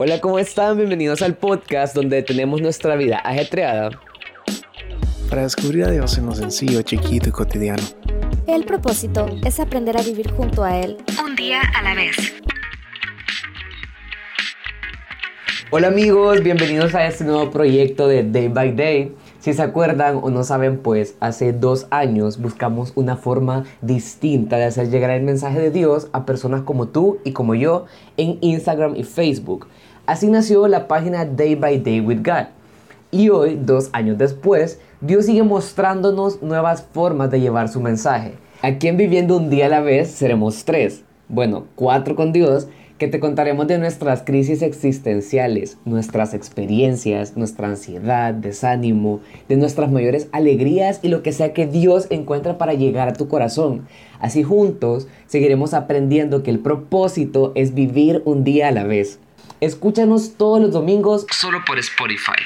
Hola, ¿cómo están? Bienvenidos al podcast donde tenemos nuestra vida ajetreada. Para descubrir a Dios en lo sencillo, chiquito y cotidiano. El propósito es aprender a vivir junto a Él un día a la vez. Hola amigos, bienvenidos a este nuevo proyecto de Day by Day. Si se acuerdan o no saben, pues hace dos años buscamos una forma distinta de hacer llegar el mensaje de Dios a personas como tú y como yo en Instagram y Facebook. Así nació la página Day by Day with God. Y hoy, dos años después, Dios sigue mostrándonos nuevas formas de llevar su mensaje. Aquí en Viviendo un día a la vez seremos tres, bueno, cuatro con Dios, que te contaremos de nuestras crisis existenciales, nuestras experiencias, nuestra ansiedad, desánimo, de nuestras mayores alegrías y lo que sea que Dios encuentra para llegar a tu corazón. Así juntos seguiremos aprendiendo que el propósito es vivir un día a la vez. Escúchanos todos los domingos solo por Spotify.